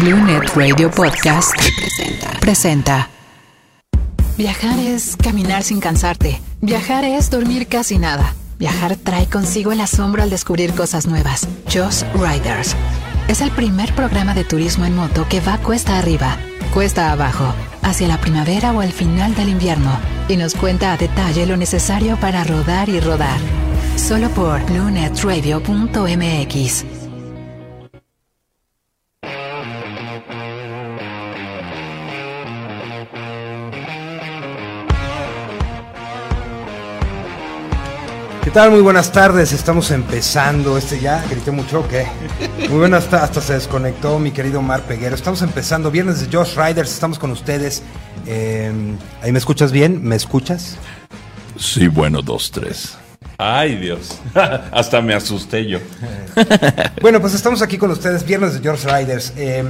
Blue Net Radio Podcast presenta. presenta. Viajar es caminar sin cansarte. Viajar es dormir casi nada. Viajar trae consigo el asombro al descubrir cosas nuevas. Just Riders. Es el primer programa de turismo en moto que va cuesta arriba, cuesta abajo, hacia la primavera o el final del invierno, y nos cuenta a detalle lo necesario para rodar y rodar. Solo por BlueNetRadio.mx. ¿Qué tal? Muy buenas tardes, estamos empezando. Este ya grité mucho, ¿qué? Muy buenas, hasta, hasta se desconectó mi querido Mar Peguero. Estamos empezando, viernes de Josh Riders, estamos con ustedes. Eh, ¿Ahí me escuchas bien? ¿Me escuchas? Sí, bueno, dos, tres. Ay, Dios. Hasta me asusté yo. Bueno, pues estamos aquí con ustedes, viernes de George Riders. Eh,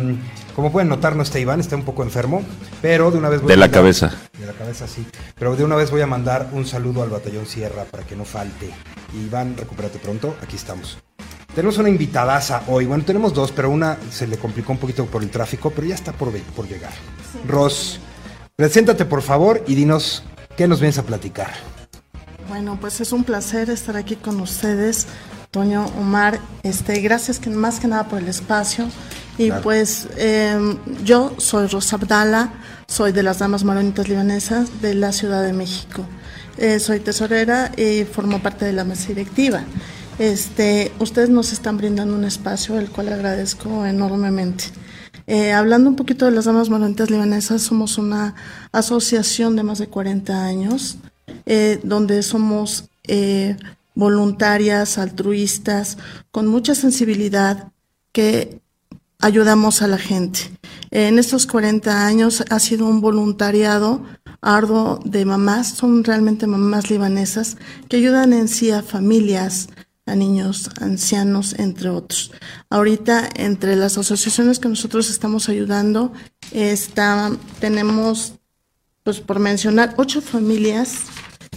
como pueden notar, no está Iván, está un poco enfermo, pero de una vez voy De a la mandar- cabeza. De la cabeza, sí. Pero de una vez voy a mandar un saludo al Batallón Sierra para que no falte. Iván, recupérate pronto, aquí estamos. Tenemos una invitadaza hoy. Bueno, tenemos dos, pero una se le complicó un poquito por el tráfico, pero ya está por, por llegar. Ros, preséntate por favor y dinos qué nos vienes a platicar. Bueno, pues es un placer estar aquí con ustedes, Toño, Omar. Este, gracias que más que nada por el espacio. Y Claro. pues eh, yo soy Rosa Abdala, soy de las Damas Maronitas Libanesas de la Ciudad de México. Eh, soy tesorera y formo parte de la mesa directiva. Este, ustedes nos están brindando un espacio, el cual agradezco enormemente. Eh, hablando un poquito de las Damas Maronitas Libanesas, somos una asociación de más de 40 años, eh, donde somos eh, voluntarias, altruistas, con mucha sensibilidad, que ayudamos a la gente. En estos 40 años ha sido un voluntariado arduo de mamás, son realmente mamás libanesas que ayudan en sí a familias, a niños, ancianos, entre otros. Ahorita, entre las asociaciones que nosotros estamos ayudando, está, tenemos, pues por mencionar, ocho familias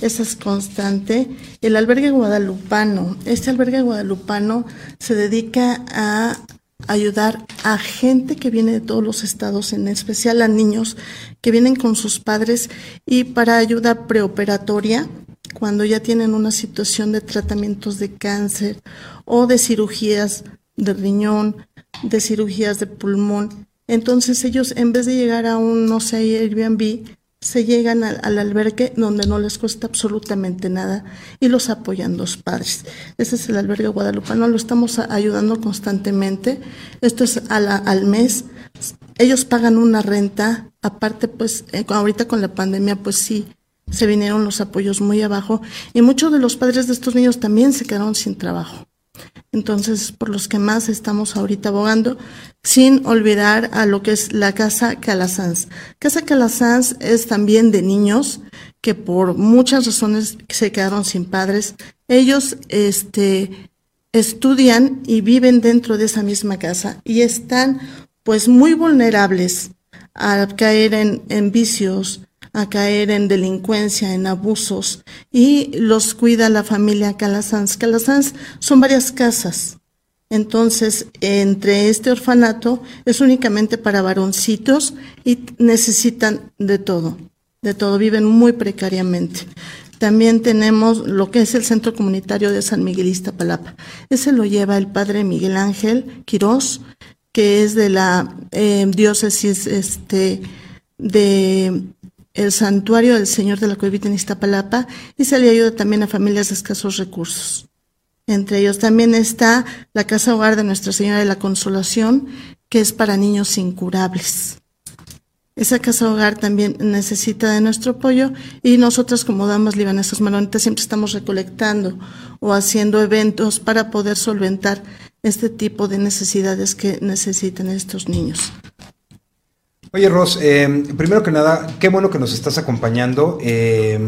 esa es constante. El albergue guadalupano. Este albergue guadalupano se dedica a ayudar a gente que viene de todos los estados, en especial a niños que vienen con sus padres y para ayuda preoperatoria cuando ya tienen una situación de tratamientos de cáncer o de cirugías de riñón, de cirugías de pulmón. Entonces ellos en vez de llegar a un, no sé, Airbnb, se llegan al, al albergue donde no les cuesta absolutamente nada y los apoyan los padres. Ese es el albergue guadalupano, lo estamos ayudando constantemente. Esto es a la- al mes. Ellos pagan una renta, aparte pues eh, ahorita con la pandemia pues sí, se vinieron los apoyos muy abajo y muchos de los padres de estos niños también se quedaron sin trabajo. Entonces, por los que más estamos ahorita abogando, sin olvidar a lo que es la Casa Calasanz. Casa Calasanz es también de niños que por muchas razones se quedaron sin padres. Ellos, este, estudian y viven dentro de esa misma casa y están, pues, muy vulnerables a caer en, en vicios, a caer en delincuencia, en abusos, y los cuida la familia Calasanz. Calasanz son varias casas. Entonces, entre este orfanato es únicamente para varoncitos y necesitan de todo, de todo, viven muy precariamente. También tenemos lo que es el Centro Comunitario de San Miguel Iztapalapa. Ese lo lleva el padre Miguel Ángel Quirós, que es de la eh, diócesis este, de el Santuario del Señor de la Cuevita en Iztapalapa y se le ayuda también a familias de escasos recursos. Entre ellos también está la Casa Hogar de Nuestra Señora de la Consolación, que es para niños incurables. Esa casa hogar también necesita de nuestro apoyo y nosotras como damas libanesas maronitas siempre estamos recolectando o haciendo eventos para poder solventar este tipo de necesidades que necesitan estos niños. Oye, Ros, eh, primero que nada, qué bueno que nos estás acompañando. Eh,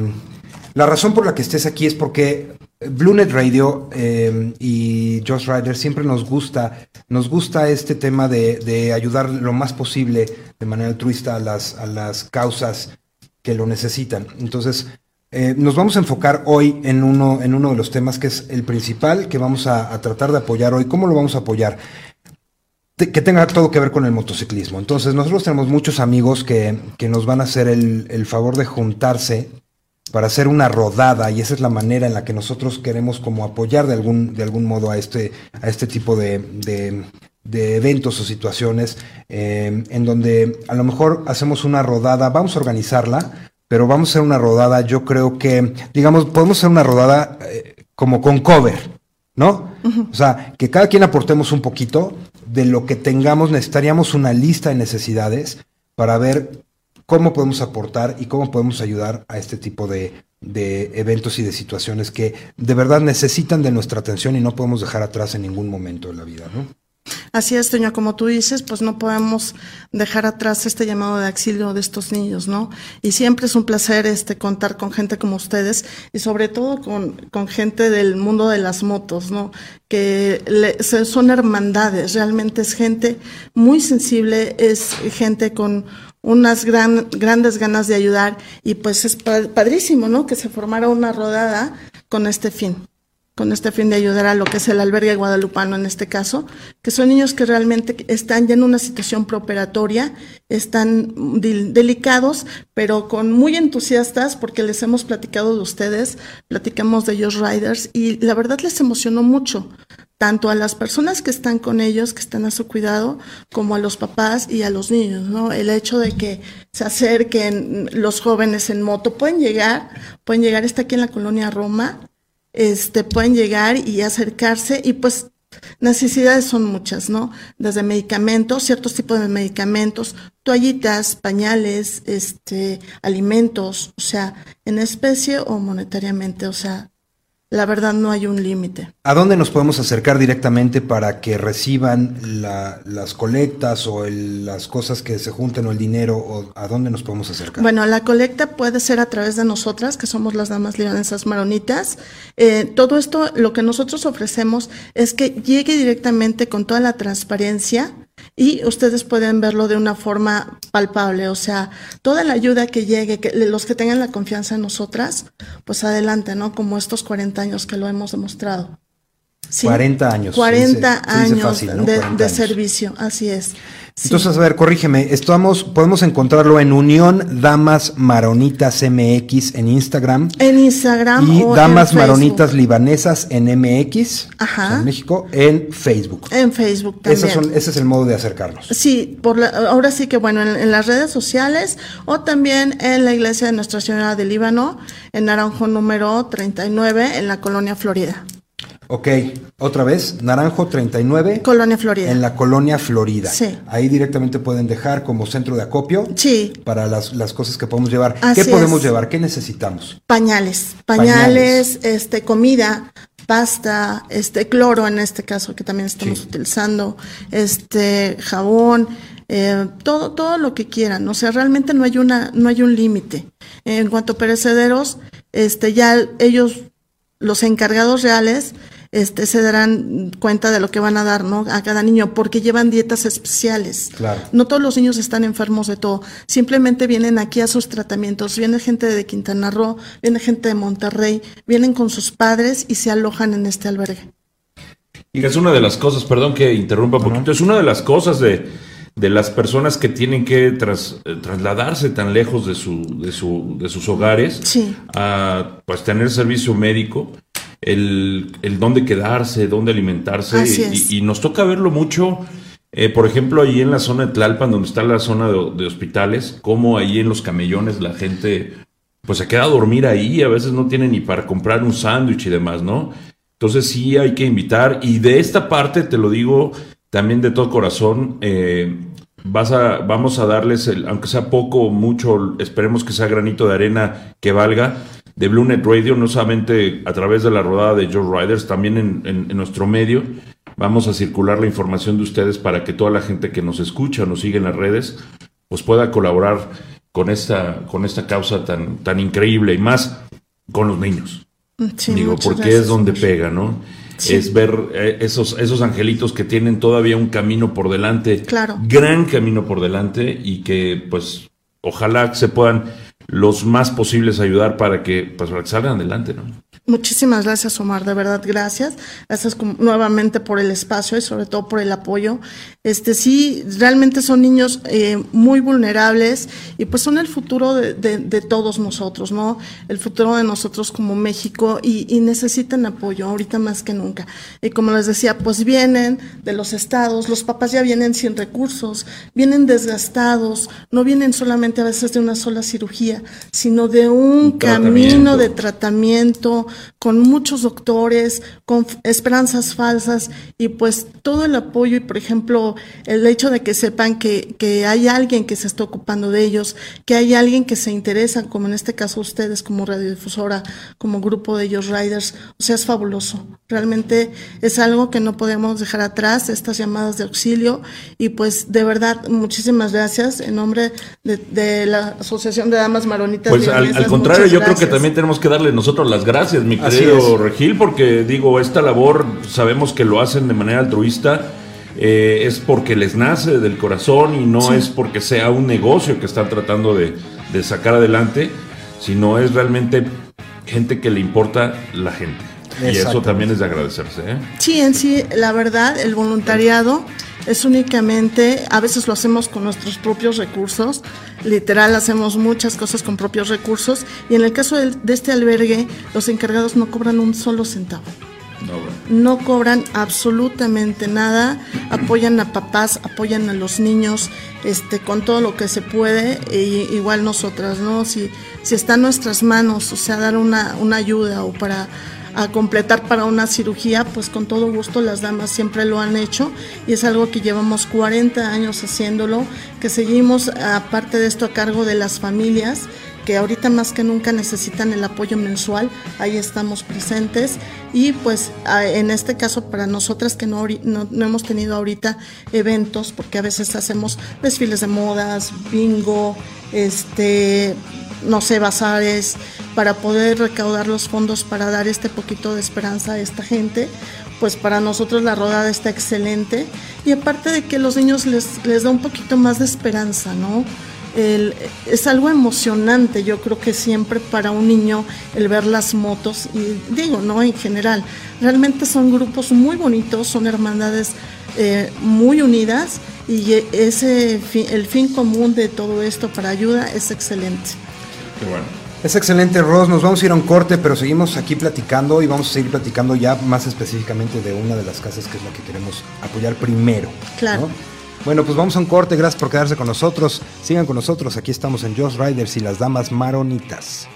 la razón por la que estés aquí es porque BlueNet Radio eh, y Josh Rider siempre nos gusta, nos gusta este tema de, de ayudar lo más posible de manera altruista a las, a las causas que lo necesitan. Entonces, eh, nos vamos a enfocar hoy en uno, en uno de los temas que es el principal que vamos a, a tratar de apoyar hoy. ¿Cómo lo vamos a apoyar? Que tenga todo que ver con el motociclismo. Entonces, nosotros tenemos muchos amigos que, que nos van a hacer el, el favor de juntarse para hacer una rodada y esa es la manera en la que nosotros queremos como apoyar de algún, de algún modo a este, a este tipo de, de- de eventos o situaciones eh, en donde a lo mejor hacemos una rodada, vamos a organizarla, pero vamos a hacer una rodada, yo creo que, digamos, podemos hacer una rodada eh, como con cover, ¿no? O sea, que cada quien aportemos un poquito de lo que tengamos, necesitaríamos una lista de necesidades para ver cómo podemos aportar y cómo podemos ayudar a este tipo de, de eventos y de situaciones que de verdad necesitan de nuestra atención y no podemos dejar atrás en ningún momento de la vida, ¿no? Así es, Toño, como tú dices, pues no podemos dejar atrás este llamado de auxilio de estos niños, ¿no? Y siempre es un placer este contar con gente como ustedes y sobre todo con, con gente del mundo de las motos, ¿no? Que le- son hermandades, realmente es gente muy sensible, es gente con unas gran, grandes ganas de ayudar y pues es pa- padrísimo, ¿no? Que se formara una rodada con este fin con este fin de ayudar a lo que es el albergue guadalupano en este caso, que son niños que realmente están ya en una situación preoperatoria, están delicados, pero con muy entusiastas porque les hemos platicado de ustedes, platicamos de ellos riders y la verdad les emocionó mucho, tanto a las personas que están con ellos, que están a su cuidado, como a los papás y a los niños, ¿no? El hecho de que se acerquen los jóvenes en moto, pueden llegar, pueden llegar, está aquí en la colonia Roma, este, pueden llegar y acercarse y pues necesidades son muchas, ¿no? Desde medicamentos, ciertos tipos de medicamentos, toallitas, pañales, este, alimentos, o sea, en especie o monetariamente, o sea, la verdad no hay un límite. ¿A dónde nos podemos acercar directamente para que reciban la- las colectas o el- las cosas que se junten o el dinero? O ¿A dónde nos podemos acercar? Bueno, la colecta puede ser a través de nosotras, que somos las damas libanesas maronitas. Eh, todo esto, lo que nosotros ofrecemos es que llegue directamente con toda la transparencia y ustedes pueden verlo de una forma palpable. O sea, toda la ayuda que llegue, que los que tengan la confianza en nosotras, pues adelante, ¿no? Como estos 40 años que lo hemos demostrado. Sí. 40 años, 40 se dice- se dice años fácil, ¿no? de, 40 de años. servicio, así es. Sí. Entonces, a ver, corrígeme, estamos, podemos encontrarlo en Unión Damas Maronitas MX en Instagram en Instagram y o Damas en Maronitas. Libanesas en MX, Ajá. o sea, en México, en Facebook. En Facebook también. Son- ese es el modo de acercarnos. Sí, por la- ahora sí que bueno, en, en las redes sociales o también en la iglesia de Nuestra Señora del Líbano, en Naranjo número 39, en la colonia Florida. Ok, otra vez, Naranjo 39. Colonia Florida. En la colonia Florida. Sí. Ahí directamente pueden dejar como centro de acopio Sí, para las, las cosas que podemos llevar. Así ¿Qué podemos es. llevar? ¿Qué necesitamos? pañales, Pañales. pañales, este, comida, pasta, este, cloro en este caso que también estamos Sí. utilizando, este, jabón, eh, todo, todo lo que quieran. O sea, realmente no hay una, no hay un límite. En cuanto a perecederos, este, ya ellos, los encargados reales, este, se darán cuenta de lo que van a dar, ¿no? A cada niño, porque llevan dietas especiales. Claro. No todos los niños están enfermos de todo. Simplemente vienen aquí a sus tratamientos. Viene gente de Quintana Roo, viene gente de Monterrey, vienen con sus padres y se alojan en este albergue. Y es una de las cosas, perdón que interrumpa un poquito, es una de las cosas de, de las personas que tienen que tras- eh, trasladarse tan lejos de, su, de, su, de sus hogares Sí. a pues tener servicio médico, el, el dónde quedarse, dónde alimentarse. Y, nos toca verlo mucho, eh, por ejemplo, ahí en la zona de Tlalpan, donde está la zona de, de hospitales, como ahí en los camellones la gente pues se queda a dormir ahí, a veces no tiene ni para comprar un sándwich y demás, ¿no? Entonces sí hay que invitar y de esta parte te lo digo también de todo corazón, eh, vas a, vamos a darles, el, aunque sea poco o mucho, esperemos que sea granito de arena que valga, de Blue Net Radio, no solamente a través de la rodada de Joe Riders, también en, en- en nuestro medio. Vamos a circular la información de ustedes para que toda la gente que nos escucha o nos sigue en las redes, pues pueda colaborar con esta, con esta causa tan, tan increíble y más con los niños. Sí, Digo, porque gracias. es donde pega, ¿no? Sí. Es ver eh, esos, esos angelitos que tienen todavía un camino por delante, Claro. gran camino por delante y que pues ojalá se puedan los más posibles ayudar para que pues para que salgan adelante, ¿no? Muchísimas gracias, Omar, de verdad, gracias. Gracias nuevamente por el espacio y sobre todo por el apoyo. Este sí, realmente son niños eh, muy vulnerables y pues son el futuro de, todos nosotros, ¿no? El futuro de nosotros como México y, necesitan apoyo ahorita más que nunca. Y como les decía, pues vienen de los estados, los papás ya vienen sin recursos, vienen desgastados, no vienen solamente a veces de una sola cirugía, sino de un camino de tratamiento con muchos doctores, con esperanzas falsas y pues todo el apoyo y por ejemplo el hecho de que sepan que, que hay alguien que se está ocupando de ellos, que hay alguien que se interesa, como en este caso ustedes como radiodifusora, como grupo de ellos Riders, o sea, es fabuloso. Realmente es algo que no podemos dejar atrás, estas llamadas de auxilio y pues de verdad muchísimas gracias en nombre de, la Asociación de Damas Maronitas. Pues al, contrario, yo creo que también tenemos que darle nosotros las gracias, mi querido Regil, porque digo, esta labor sabemos que lo hacen de manera altruista. Eh, es porque les nace del corazón y no es porque sea un negocio que están tratando de, sacar adelante, sino es realmente gente que le importa la gente. Y eso también es de agradecerse. ¿eh? Sí, en sí, la verdad, el voluntariado es únicamente, a veces lo hacemos con nuestros propios recursos, literal hacemos muchas cosas con propios recursos y en el caso de, este albergue los encargados no cobran un solo centavo. No, cobran absolutamente nada, apoyan a papás, apoyan a los niños, este, con todo lo que se puede, e igual nosotras, ¿no? Si, si está en nuestras manos, o sea, dar una, una ayuda o para a completar para una cirugía, pues con todo gusto las damas siempre lo han hecho y es algo que llevamos 40 años haciéndolo, que seguimos aparte de esto a cargo de las familias que ahorita más que nunca necesitan el apoyo mensual, ahí estamos presentes y pues en este caso para nosotras que no, no, hemos tenido ahorita eventos, porque a veces hacemos desfiles de modas, bingo, este, no sé, bazares, para poder recaudar los fondos para dar este poquito de esperanza a esta gente, pues para nosotros la rodada está excelente. Y aparte de que los niños les, les da un poquito más de esperanza, ¿no? es algo emocionante, yo creo que siempre para un niño el ver las motos, y digo, no en general, realmente son grupos muy bonitos, son hermandades eh, muy unidas y ese el fin común de todo esto para ayuda es excelente. Es excelente, Ross. Nos vamos a ir a un corte, pero seguimos aquí platicando y vamos a seguir platicando ya más específicamente de una de las casas que es la que queremos apoyar primero. Claro. Bueno, pues vamos a un corte. Gracias por quedarse con nosotros. Sigan con nosotros. Aquí estamos en Josh Riders y las Damas Maronitas.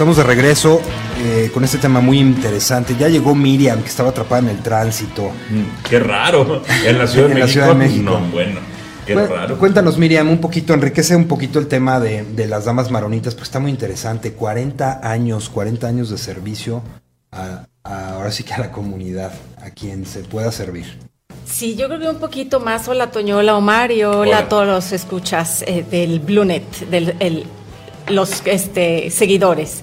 Estamos de regreso eh, con este tema muy interesante. Ya llegó Miriam, que estaba atrapada en el tránsito. Mm, qué raro. En la Ciudad, de, México? Ciudad de México. bueno. Qué raro. Cuéntanos, Miriam, un poquito, enriquece un poquito el tema de, las damas maronitas, pues está muy interesante. 40 años, 40 años de servicio a, ahora sí que a la comunidad, a quien se pueda servir. Sí, yo creo que un poquito más. Hola, Toñola, Omar y hola, a todos los escuchas eh, del Bluenet, del el los este, seguidores.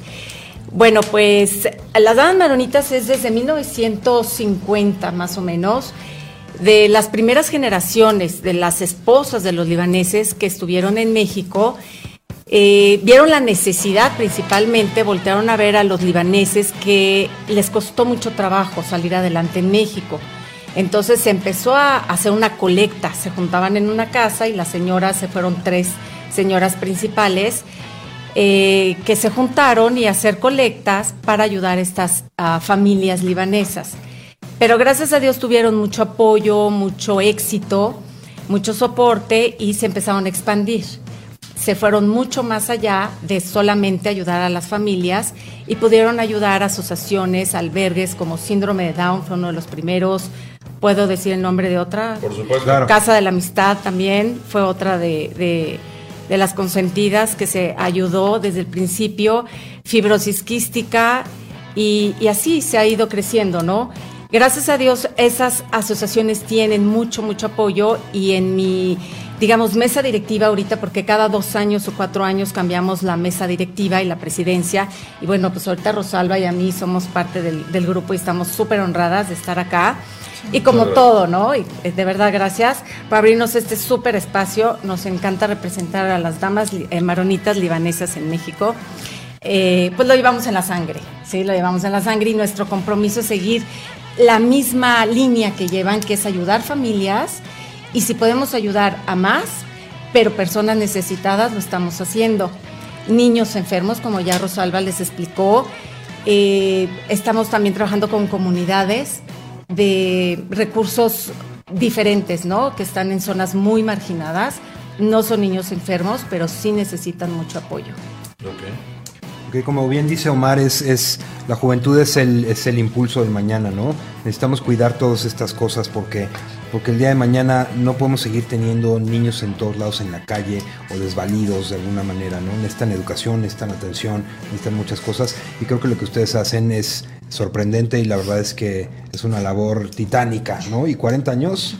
Bueno, pues las Damas Maronitas es desde 1950 más o menos, de las primeras generaciones de las esposas de los libaneses que estuvieron en México, eh, vieron la necesidad principalmente, voltearon a ver a los libaneses que les costó mucho trabajo salir adelante en México. Entonces se empezó a hacer una colecta, se juntaban en una casa y las señoras, se fueron tres señoras principales, eh, que se juntaron y hacer colectas para ayudar a estas familias libanesas. Pero gracias a Dios tuvieron mucho apoyo, mucho éxito, mucho soporte y se empezaron a expandir. Se fueron mucho más allá de solamente ayudar a las familias y pudieron ayudar a asociaciones, albergues como Síndrome de Down, fue uno de los primeros. Puedo decir el nombre de otra. Por supuesto. Casa de la Amistad también fue otra de de las consentidas que se ayudó desde el principio, fibrosis quística y, así se ha ido creciendo, ¿no? Gracias a Dios esas asociaciones tienen mucho, mucho apoyo y en mi digamos, mesa directiva ahorita, porque cada dos años o cuatro años cambiamos la mesa directiva y la presidencia. Y bueno, pues ahorita Rosalba y a mí somos parte del, del grupo y estamos súper honradas de estar acá. Y como todo, ¿no? Y eh, de verdad, gracias por abrirnos este súper espacio. Nos encanta representar a las damas eh, maronitas libanesas en México. Eh, pues lo llevamos en la sangre, ¿sí? Lo llevamos en la sangre y nuestro compromiso es seguir la misma línea que llevan, que es ayudar familias y si podemos ayudar a más, pero personas necesitadas lo estamos haciendo. Niños enfermos, como ya Rosalba les explicó, estamos también trabajando con comunidades de recursos diferentes, ¿no? Que están en zonas muy marginadas. No son niños enfermos, pero sí necesitan mucho apoyo. Okay. Como bien dice Omar, es, es la juventud es el, es el impulso del mañana, ¿no? Necesitamos cuidar todas estas cosas porque porque el día de mañana no podemos seguir teniendo niños en todos lados en la calle o desvalidos de alguna manera, ¿no? Necesitan educación, necesitan atención, necesitan muchas cosas y creo que lo que ustedes hacen es sorprendente y la verdad es que es una labor titánica, ¿no? Y 40 años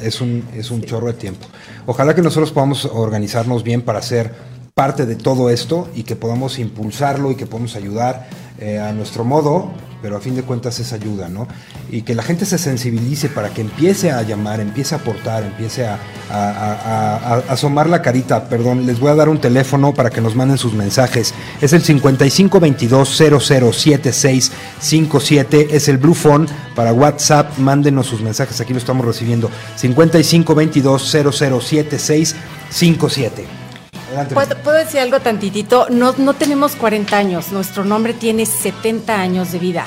es un, es un chorro de tiempo. Ojalá que nosotros podamos organizarnos bien para ser parte de todo esto y que podamos impulsarlo y que podamos ayudar eh, a nuestro modo pero a fin de cuentas es ayuda, ¿no? Y que la gente se sensibilice para que empiece a llamar, empiece a aportar, empiece a, asomar la carita, perdón, les voy a dar un teléfono para que nos manden sus mensajes. Es el 5522-007657, es el Blue Phone para WhatsApp, mándenos sus mensajes, aquí lo estamos recibiendo. 5522-007657. ¿Puedo, decir algo tantitito? No, no tenemos 40 años, nuestro nombre tiene 70 años de vida.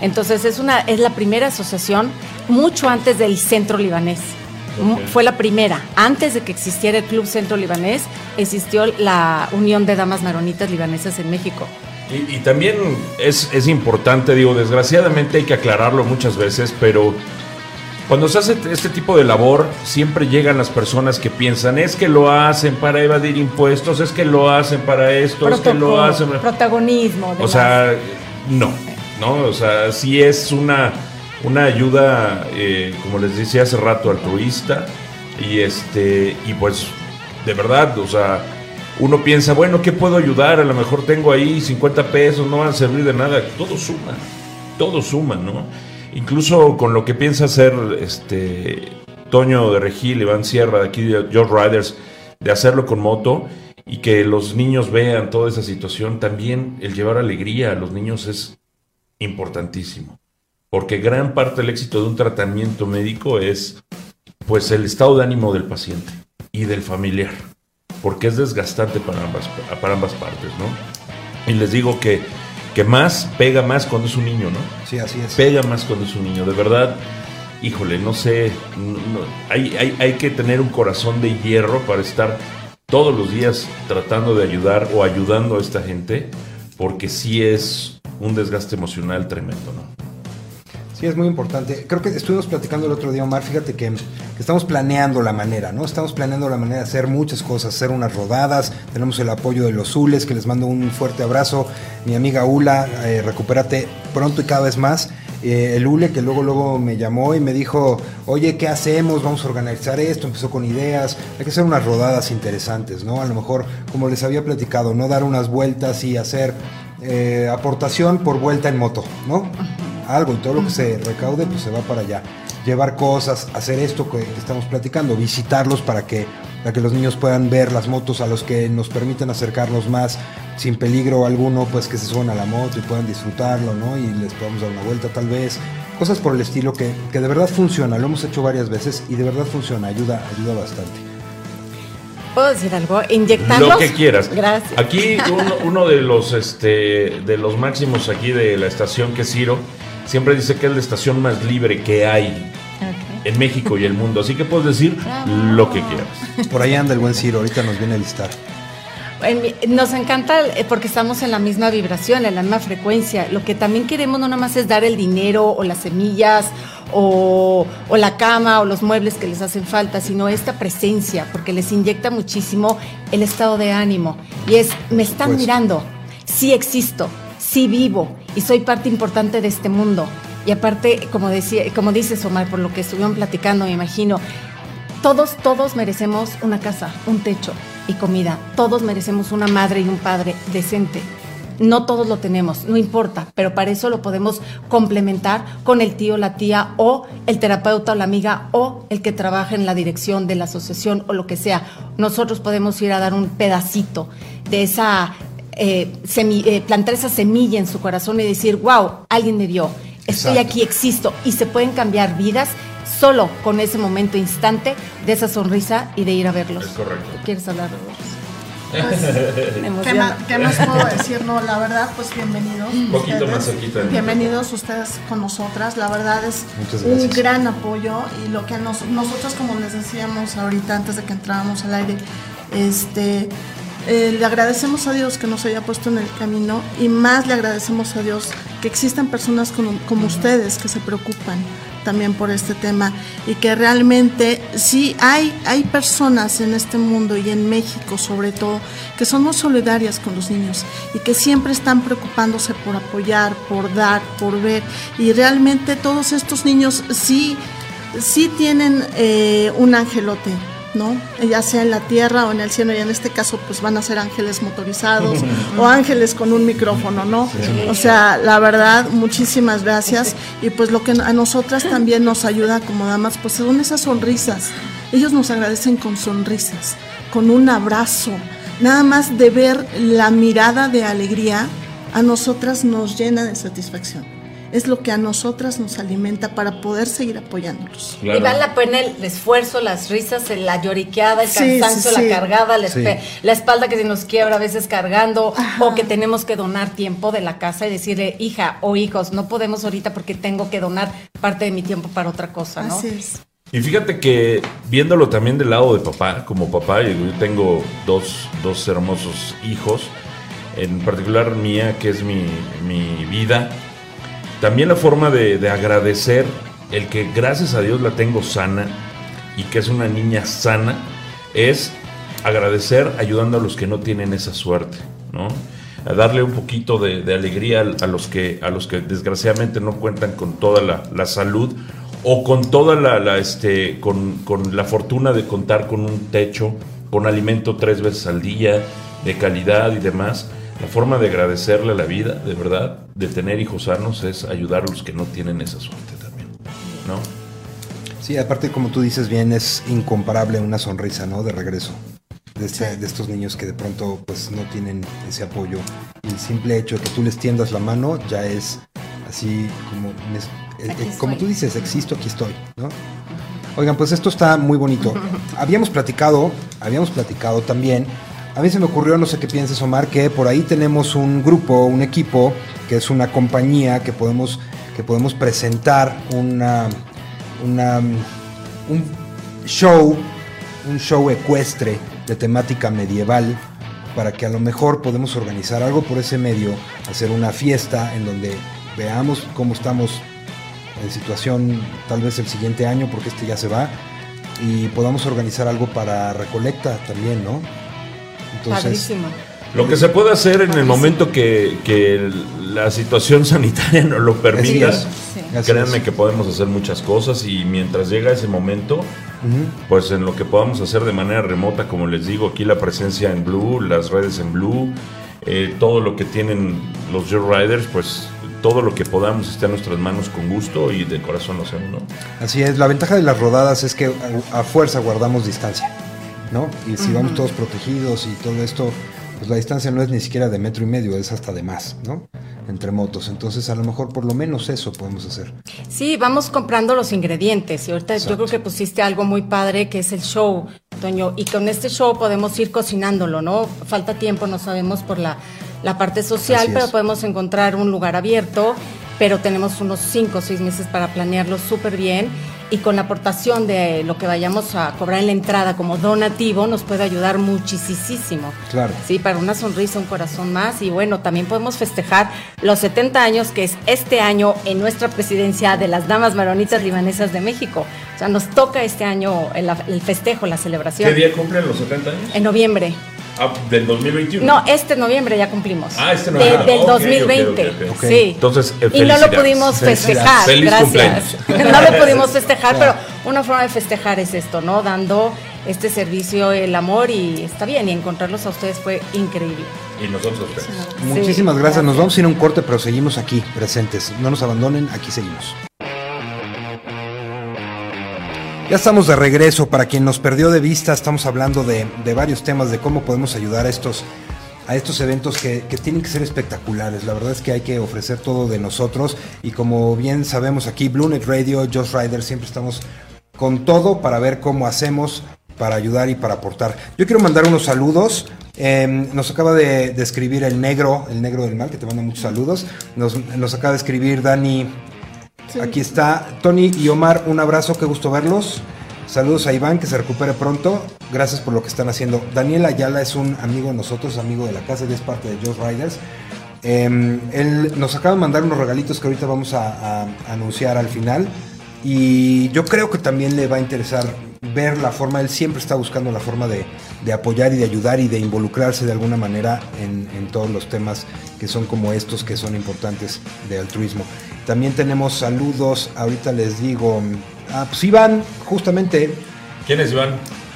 Entonces es, una, es la primera asociación mucho antes del Centro Libanés. Fue la primera. Antes de que existiera el Club Centro Libanés, existió la Unión de Damas Maronitas Libanesas en México. Y, y también es, es importante, digo, desgraciadamente hay que aclararlo muchas veces, pero cuando se hace este tipo de labor, siempre llegan las personas que piensan, es que lo hacen para evadir impuestos, es que lo hacen para esto, es que lo hacen... Protagonismo. o sea, no, no, o sea, sí es una, una ayuda, eh, como les decía hace rato, altruista, y este, y pues, de verdad, o sea, uno piensa, bueno, ¿qué puedo ayudar? A lo mejor tengo ahí 50 pesos, no van a servir de nada, todo suma, todo suma, ¿no? Incluso con lo que piensa hacer este Toño de Regil, Iván Sierra, de aquí de George Riders, de hacerlo con moto y que los niños vean toda esa situación, también el llevar alegría a los niños es importantísimo. Porque gran parte del éxito de un tratamiento médico es pues el estado de ánimo del paciente y del familiar, porque es desgastante para ambas, para ambas partes, ¿no? Y les digo que que más pega más cuando es un niño, ¿no? Sí, así es. Pega más cuando es un niño, de verdad. Híjole, no sé, hay, hay, hay que tener un corazón de hierro para estar todos los días tratando de ayudar o ayudando a esta gente, porque sí es un desgaste emocional tremendo, ¿no? Sí, es muy importante. Creo que estuvimos platicando el otro día, Omar, fíjate que, estamos planeando la manera, ¿no? Estamos planeando la manera de hacer muchas cosas, hacer unas rodadas, tenemos el apoyo de los Zules, que les mando un fuerte abrazo. Mi amiga Ula, eh, recupérate pronto y cada vez más. Eh, el Ule que luego luego me llamó y me dijo, oye, ¿qué hacemos? Vamos a organizar esto, empezó con ideas, hay que hacer unas rodadas interesantes, ¿no? A lo mejor, como les había platicado, no dar unas vueltas y hacer eh, aportación por vuelta en moto, ¿no? algo y todo lo que se recaude pues se va para allá. Llevar cosas, hacer esto que estamos platicando, visitarlos para que, para que los niños puedan ver las motos a los que nos permiten acercarnos más sin peligro alguno, pues que se suban a la moto y puedan disfrutarlo, ¿no? Y les podamos dar una vuelta tal vez. Cosas por el estilo que, que de verdad funciona, lo hemos hecho varias veces y de verdad funciona, ayuda, ayuda bastante. ¿Puedo decir algo? Inyectarlos. Lo que quieras. Gracias. Aquí uno, de los este de los máximos aquí de la estación que es Ciro siempre dice que es la estación más libre que hay en México y el mundo. Así que puedes decir lo que quieras. Por ahí anda el buen Ciro, ahorita nos viene a listar. Nos encanta eh, porque estamos en la misma vibración, en la misma frecuencia. Lo que también queremos no nada más es dar el dinero o las semillas o, la cama o los muebles que les hacen falta, sino esta presencia, porque les inyecta muchísimo el estado de ánimo. Y es, me están pues mirando, sí existo, sí vivo y soy parte importante de este mundo. Y aparte, como, decía, como dices Omar, por lo que estuvieron platicando, me imagino, todos, todos merecemos una casa, un techo y comida. Todos merecemos una madre y un padre decente. No todos lo tenemos, no importa, pero para eso lo podemos complementar con el tío, la tía o el terapeuta o la amiga o el que trabaja en la dirección de la asociación o lo que sea. Nosotros podemos ir a dar un pedacito de esa, eh, eh, plantar esa semilla en su corazón y decir, wow, alguien me vio, estoy aquí, existo y se pueden cambiar vidas solo con ese momento instante de esa sonrisa y de ir a verlos. Es correcto. ¿Quieres hablar de pues, ¿qué, más, ¿qué, más, puedo decir? No, la verdad, pues bienvenidos. Un poquito más Bienvenidos ustedes con nosotras. La verdad es un gran apoyo y lo que nos, nosotros, como les decíamos ahorita antes de que entrábamos al aire, este, eh, le agradecemos a Dios que nos haya puesto en el camino y más le agradecemos a Dios que existan personas como, como ustedes que se preocupan también por este tema y que realmente sí hay, hay personas en este mundo y en México sobre todo que somos solidarias con los niños y que siempre están preocupándose por apoyar, por dar, por ver y realmente todos estos niños sí, sí tienen eh, un angelote ¿no? Ya sea en la tierra o en el cielo, y en este caso pues van a ser ángeles motorizados o ángeles con un micrófono, ¿no? O sea, la verdad, muchísimas gracias. Y pues lo que a nosotras también nos ayuda como damas, pues son esas sonrisas. Ellos nos agradecen con sonrisas, con un abrazo. Nada más de ver la mirada de alegría, a nosotras nos llena de satisfacción es lo que a nosotras nos alimenta para poder seguir apoyándolos. Y vale la pena el esfuerzo, las risas, la lloriqueada, el cansancio, la cargada, la, espalda que se nos quiebra a veces cargando, o que tenemos que donar tiempo de la casa y decirle, hija o hijos, no podemos ahorita porque tengo que donar parte de mi tiempo para otra cosa, ¿no? Así es. Y fíjate que viéndolo también del lado de papá, como papá, yo tengo dos, dos hermosos hijos, en particular mía, que es mi, mi vida, también la forma de, agradecer el que gracias a Dios la tengo sana y que es una niña sana es agradecer ayudando a los que no tienen esa suerte, ¿no? A darle un poquito de, alegría a, los que, a los que desgraciadamente no cuentan con toda la, salud o con toda la, este, con, con, la fortuna de contar con un techo, con alimento tres veces al día, de calidad y demás. La forma de agradecerle a la vida, de verdad, de tener hijos sanos, es ayudar a los que no tienen esa suerte también, ¿no? Sí, aparte, como tú dices bien, es incomparable una sonrisa, ¿no? De regreso. De, este, de, estos niños que de pronto pues no tienen ese apoyo. Y el simple hecho de que tú les tiendas la mano ya es así como, eh, como tú dices, existo, aquí estoy, ¿no? Oigan, pues esto está muy bonito. habíamos platicado, habíamos platicado también a mí se me ocurrió, no sé qué pienses Omar, que por ahí tenemos un grupo, un equipo, que es una compañía que podemos, que podemos presentar un show, un show ecuestre de temática medieval, para que a lo mejor podemos organizar algo por ese medio, hacer una fiesta en donde veamos cómo estamos en situación tal vez el siguiente año, porque este ya se va, y podamos organizar algo para recolecta también, ¿no? Lo que se puede hacer en el momento que, la situación sanitaria nos lo permita, créanme que podemos hacer muchas cosas y mientras llega ese momento, pues en lo que podamos hacer de manera remota, como les digo, aquí la presencia en Blue, las redes en Blue, eh, todo lo que tienen los Joe Riders, pues todo lo que podamos esté en nuestras manos con gusto y de corazón lo hacemos, ¿no? Así es, la ventaja de las rodadas es que a fuerza guardamos distancia. ¿No? Y si vamos todos protegidos y todo esto, pues la distancia no es ni siquiera de metro y medio, es hasta de más, ¿no? Entre motos. Entonces, a lo mejor por lo menos eso podemos hacer. Sí, vamos comprando los ingredientes. Y ahorita yo creo que pusiste algo muy padre que es el show, Toño. Y con este show podemos ir cocinándolo, ¿no? Falta tiempo, no sabemos por la, la parte social, pero podemos encontrar un lugar abierto pero tenemos unos 5 o 6 meses para planearlo súper bien y con la aportación de lo que vayamos a cobrar en la entrada como donativo nos puede ayudar muchísimo. Claro. Sí, para una sonrisa, un corazón más y bueno, también podemos festejar los 70 años que es este año en nuestra presidencia de las Damas Maronitas Libanesas de México. O sea, nos toca este año el, el festejo, la celebración. ¿Qué día cumplen los 70 años? En noviembre. Ah, del 2021. No, este noviembre ya cumplimos. Ah, este De- noviembre. del Ok, ok, 2020. ok, ok. Sí. Entonces, eh, y no lo pudimos festejar. Feliz gracias. no lo pudimos festejar, pero una forma de festejar es esto, ¿no? Dando este servicio, el amor y está bien. Y encontrarlos a ustedes fue increíble. Y nosotros a ustedes. Muchísimas Sí, gracias. Nos gracias. vamos a ir a un corte, pero seguimos aquí, presentes. No nos abandonen, aquí seguimos. Ya estamos de regreso. Para quien nos perdió de vista, estamos hablando de, de varios temas, de cómo podemos ayudar a estos, a estos eventos que, que tienen que ser espectaculares. La verdad es que hay que ofrecer todo de nosotros. Y como bien sabemos aquí, Bluenet Radio, Just Rider, siempre estamos con todo para ver cómo hacemos para ayudar y para aportar. Yo quiero mandar unos saludos. Eh, nos acaba de, de escribir el negro, el negro del mal, que te manda muchos saludos. Nos, nos acaba de escribir Dani. Aquí está Tony y Omar, un abrazo, qué gusto verlos. Saludos a Iván, que se recupere pronto. Gracias por lo que están haciendo. Daniel Ayala es un amigo de nosotros, amigo de la casa, y es parte de Joe Riders. Eh, él nos acaba de mandar unos regalitos que ahorita vamos a, a anunciar al final. Y yo creo que también le va a interesar ver la forma, él siempre está buscando la forma de, de apoyar y de ayudar y de involucrarse de alguna manera en, en todos los temas que son como estos que son importantes de altruismo. También tenemos saludos, ahorita les digo, ah, pues Iván, justamente, ¿Quién es Iván?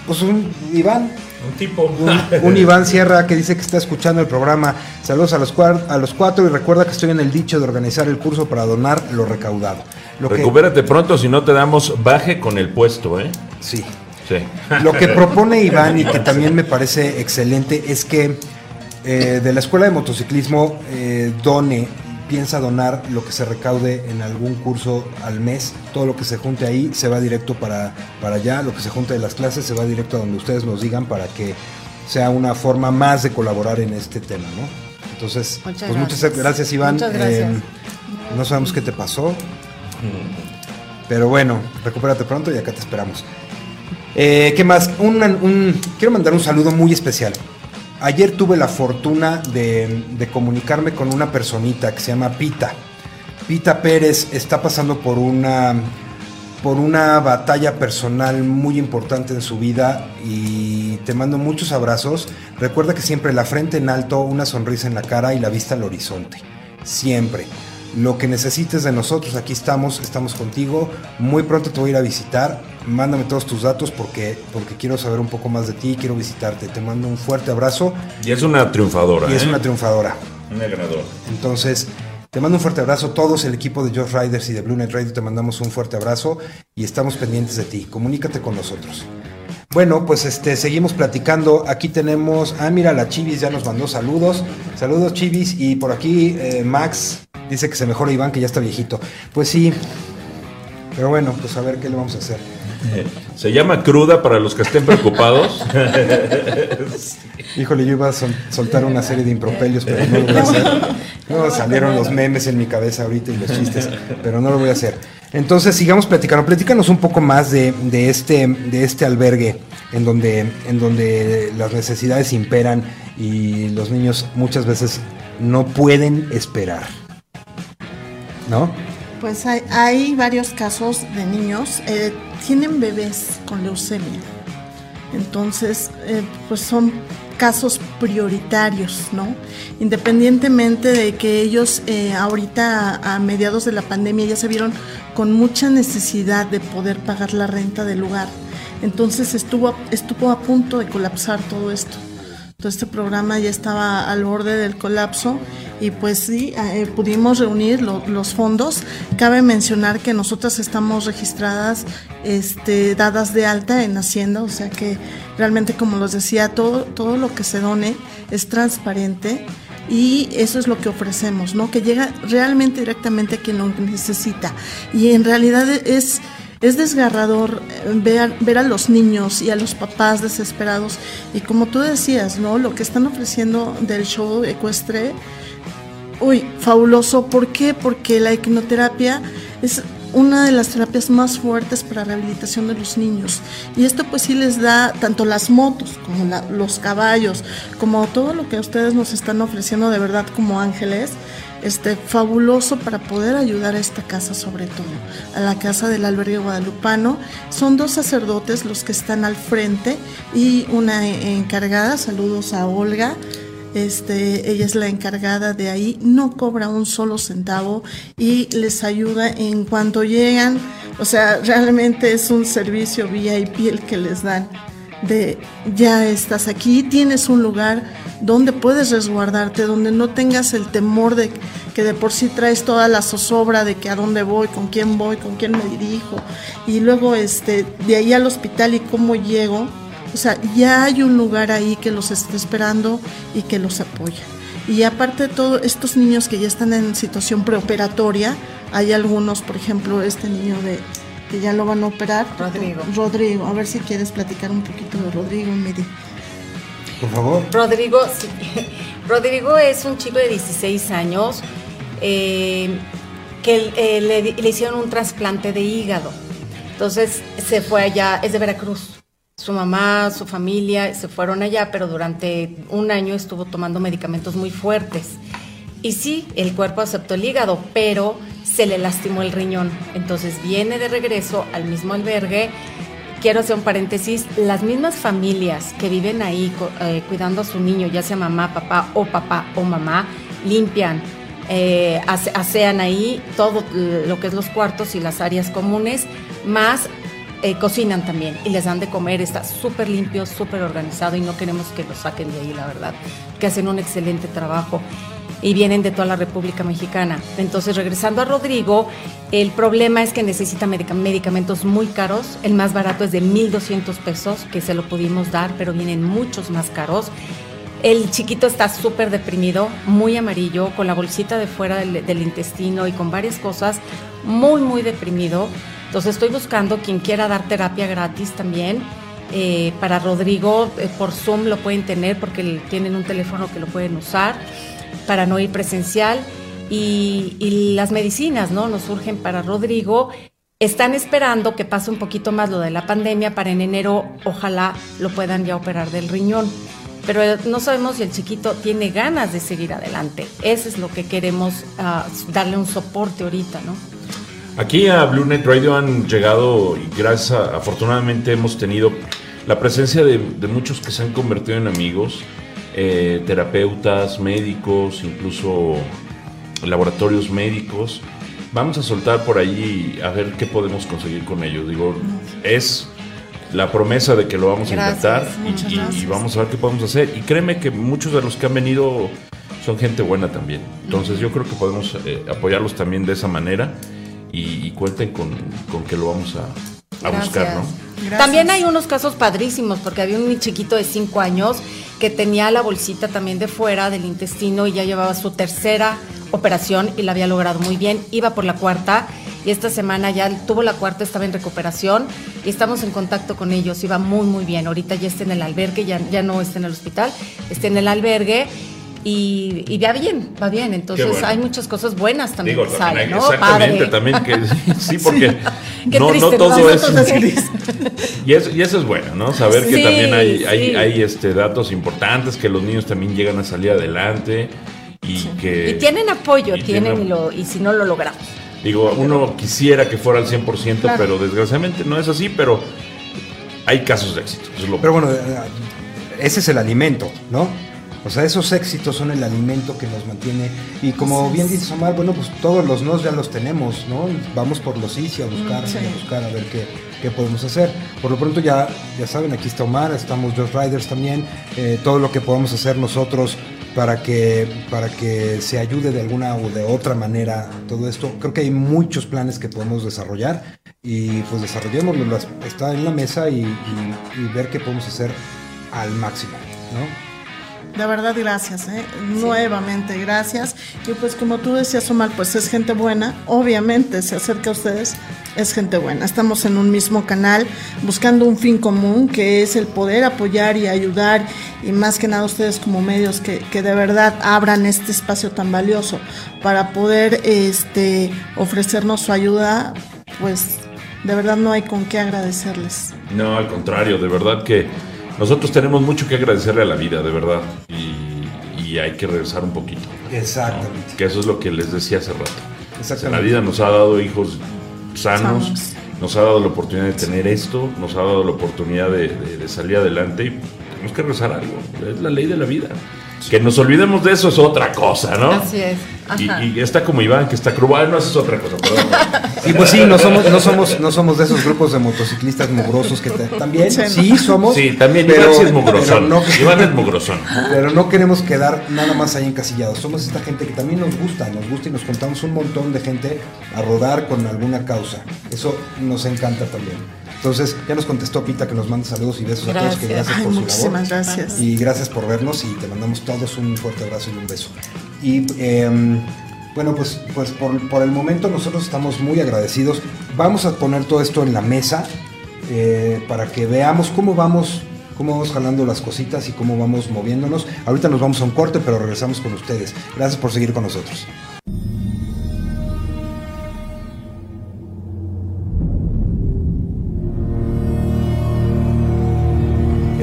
pues un Iván, Un tipo. un, un Iván Sierra que dice que está escuchando el programa. Saludos a los, a los cuatro y recuerda que estoy en el dicho de organizar el curso para donar lo recaudado. Lo que, Recupérate pronto, si no te damos baje con el puesto, ¿eh? sí. Sí. Lo que propone Iván y que también me parece excelente es que eh, de la escuela de motociclismo eh, done, piensa donar lo que se recaude en algún curso al mes. Todo lo que se junte ahí se va directo para, para allá. Lo que se junte de las clases se va directo a donde ustedes nos digan para que sea una forma más de colaborar en este tema, ¿no? Entonces, Muchas pues muchas gracias. gracias Iván. Muchas gracias. Eh, no sabemos qué te pasó. Pero bueno, recupérate pronto y acá te esperamos. Eh, ¿Qué más? Quiero mandar un saludo muy especial. Ayer tuve la fortuna de, de comunicarme con una personita que se llama Pita. Pita Pérez está pasando por una, por una batalla personal muy importante en su vida y te mando muchos abrazos. Recuerda que siempre la frente en alto, una sonrisa en la cara y la vista al horizonte. Siempre. Lo que necesites de nosotros, aquí estamos, estamos contigo. Muy pronto te voy a ir a visitar. Mándame todos tus datos porque, porque quiero saber un poco más de ti, quiero visitarte. Te mando un fuerte abrazo Y es una triunfadora. y es ¿eh? una triunfadora. Una ganadora. Entonces, te mando un fuerte abrazo. Todos el equipo de Josh Riders y de Blue Net Radio te mandamos un fuerte abrazo y estamos pendientes de ti. Comunícate con nosotros. Bueno, pues este seguimos platicando. Aquí tenemos, ah, mira, la Chivis ya nos mandó saludos. Saludos, Chivis. Y por aquí eh, Max dice que se mejora Iván, que ya está viejito. Pues sí. Pero bueno, pues a ver qué le vamos a hacer. Se llama cruda para los que estén preocupados. Híjole, yo iba a sol- soltar una serie de impropelios, pero no lo voy a hacer. No, salieron los memes en mi cabeza ahorita y los chistes, pero no lo voy a hacer. Entonces, sigamos platicando. Platícanos un poco más de, de este, de este albergue en donde, en donde las necesidades imperan y los niños muchas veces no pueden esperar. ¿No? Pues hay, hay varios casos de niños, eh, tienen bebés con leucemia. Entonces, eh, pues son casos prioritarios, ¿no? Independientemente de que ellos eh, ahorita a, a mediados de la pandemia ya se vieron con mucha necesidad de poder pagar la renta del lugar. Entonces estuvo, estuvo a punto de colapsar todo esto. Todo este programa ya estaba al borde del colapso y pues sí, eh, pudimos reunir lo- los fondos. Cabe mencionar que nosotras estamos registradas, este, dadas de alta en Hacienda, o sea que realmente como les decía, todo, todo lo que se done es transparente y eso es lo que ofrecemos, ¿no? Que llega realmente directamente a quien lo necesita. Y en realidad es... Es desgarrador eh, ver, a los niños y a los papás desesperados y como tú decías, ¿no? Lo que están ofreciendo del show ecuestre, uy, fabuloso. ¿Por qué? Porque la equinoterapia es una de las terapias más fuertes para rehabilitación de los niños. Y esto pues sí les da tanto las motos como los caballos, como todo lo que ustedes nos están ofreciendo de verdad como ángeles. Este, fabuloso para poder ayudar a esta casa sobre todo, a la casa del albergue guadalupano. Son dos sacerdotes los que están al frente y una encargada, saludos a Olga, este, ella es la encargada de ahí, no cobra un solo centavo y les ayuda en cuanto llegan, o sea, realmente es un servicio VIP el que les dan de ya estás aquí, tienes un lugar donde puedes resguardarte, donde no tengas el temor de que de por sí traes toda la zozobra de que a dónde voy, con quién voy, con quién me dirijo, y luego este, de ahí al hospital y cómo llego. O sea, ya hay un lugar ahí que los está esperando y que los apoya. Y aparte de todo, estos niños que ya están en situación preoperatoria, hay algunos, por ejemplo, este niño de que ya lo van a operar. Rodrigo. Rodrigo, a ver si quieres platicar un poquito de Rodrigo, Midi. Por favor. Rodrigo, sí. Rodrigo es un chico de 16 años eh, que eh, le, le, hicieron un trasplante de hígado. Entonces se fue allá, es de Veracruz. Su mamá, su familia se fueron allá, pero durante un año estuvo tomando medicamentos muy fuertes. Y sí, el cuerpo aceptó el hígado, pero se le lastimó el riñón. Entonces viene de regreso al mismo albergue. Quiero hacer un paréntesis, las mismas familias que viven ahí eh, cuidando a su niño, ya sea mamá, papá o papá o mamá, limpian, eh, asean ahí todo lo que es los cuartos y las áreas comunes, más eh, cocinan también y les dan de comer, está súper limpio, súper organizado y no queremos que lo saquen de ahí, la verdad, que hacen un excelente trabajo y vienen de toda la República Mexicana. Entonces, regresando a Rodrigo, el problema es que necesita medicamentos muy caros. El más barato es de 1.200 pesos, que se lo pudimos dar, pero vienen muchos más caros. El chiquito está súper deprimido, muy amarillo, con la bolsita de fuera del, intestino y con varias cosas, muy, muy deprimido. Entonces estoy buscando quien quiera dar terapia gratis también. Eh, para Rodrigo, eh, por Zoom lo pueden tener porque tienen un teléfono que lo pueden usar para no ir presencial y, las medicinas, ¿no? Nos surgen para Rodrigo. Están esperando que pase un poquito más lo de la pandemia para en enero ojalá lo puedan ya operar del riñón. Pero no sabemos si el chiquito tiene ganas de seguir adelante. Eso es lo que queremos ah, darle un soporte ahorita, ¿no? Aquí a Blue Net Radio han llegado y gracias afortunadamente hemos tenido la presencia de muchos que se han convertido en amigos eh, terapeutas, médicos, incluso laboratorios médicos. Vamos a soltar por ahí a ver qué podemos conseguir con ellos. Digo, es la promesa de que lo vamos a intentar y, vamos a ver qué podemos hacer. Y créeme que muchos de los que han venido son gente buena también. Entonces yo creo que podemos eh, apoyarlos también de esa manera y, cuenten con, que lo vamos a, buscar, ¿no? También hay unos casos padrísimos, porque había un chiquito de 5 años que tenía la bolsita también de fuera del intestino y ya llevaba su tercera operación y la había logrado muy bien. Iba por la cuarta y esta semana ya tuvo la cuarta, estaba en recuperación y estamos en contacto con ellos. Iba muy, muy bien. Ahorita ya está en el albergue, ya, ya no está en el hospital, está en el albergue. Y, y, va bien, va bien. Entonces hay muchas cosas buenas también que salen, ¿no? Exactamente, también que sí, porque no, no todo es y, eso, y eso es bueno, ¿no? Saber que también hay, hay, hay, este, datos importantes, que los niños también llegan a salir adelante y que... Y tienen apoyo, tienen, y, lo, y si no lo logramos. Digo, uno quisiera que fuera al 100%, pero desgraciadamente no es así, pero hay casos de éxito. Pero bueno, eh, ese es el alimento, ¿no? O sea, esos éxitos son el alimento que nos mantiene. Y como bien dice Omar, bueno, pues todos los nos ya los tenemos, ¿no? Vamos por los sí a buscar, a buscar a ver qué, qué, podemos hacer. Por lo pronto ya, ya saben, aquí está Omar, estamos Just Riders también. Eh, todo lo que podamos hacer nosotros para que, para que se ayude de alguna o de otra manera todo esto. Creo que hay muchos planes que podemos desarrollar y pues desarrollémoslo, está en la mesa y, y ver qué podemos hacer al máximo, ¿no? De verdad, gracias, ¿eh? nuevamente gracias. Y pues como tú decías, Omar, pues es gente buena, obviamente se acerca a ustedes, es gente buena. Estamos en un mismo canal buscando un fin común, que es el poder apoyar y ayudar, y más que nada ustedes como medios que, que de verdad abran este espacio tan valioso para poder este, ofrecernos su ayuda, pues de verdad no hay con qué agradecerles. No, al contrario, de verdad que nosotros tenemos mucho que agradecerle a la vida, de verdad. Y, y hay que regresar un poquito. ¿no? Exactamente. Que eso es lo que les decía hace rato. La Exactamente. vida nos ha dado hijos sanos, Sanos. nos ha dado la oportunidad de tener esto, nos ha dado la oportunidad de, de- de salir adelante y tenemos que rezar algo. Es la ley de la vida. Que nos olvidemos de eso es otra cosa, ¿no? Así es. Y, Ajá. y está como Iván, que está cruel, no, eso es otra cosa, perdón. Y pues sí, no somos, no somos, no somos de esos grupos de motociclistas mugrosos que te- también Sí. sí somos. Sí, también pero- Iván sí es mugrosón. no, Iván es mugrosón. pero no queremos quedar nada más ahí encasillados. Somos esta gente que también nos gusta, nos gusta y nos contamos un montón de gente a rodar con alguna causa. Eso nos encanta también. Entonces, ya nos contestó Pita que nos manda saludos y besos a todos, que Gracias. gracias Ay, por su muchísimas labor. gracias. Y gracias por vernos y te mandamos todos un fuerte abrazo y un beso. Y em, bueno, pues, pues por, por el momento nosotros estamos muy agradecidos. Vamos a poner todo esto en la mesa eh, para que veamos cómo vamos, cómo vamos jalando las cositas y cómo vamos moviéndonos. Ahorita nos vamos a un corte, pero regresamos con ustedes. Gracias por seguir con nosotros.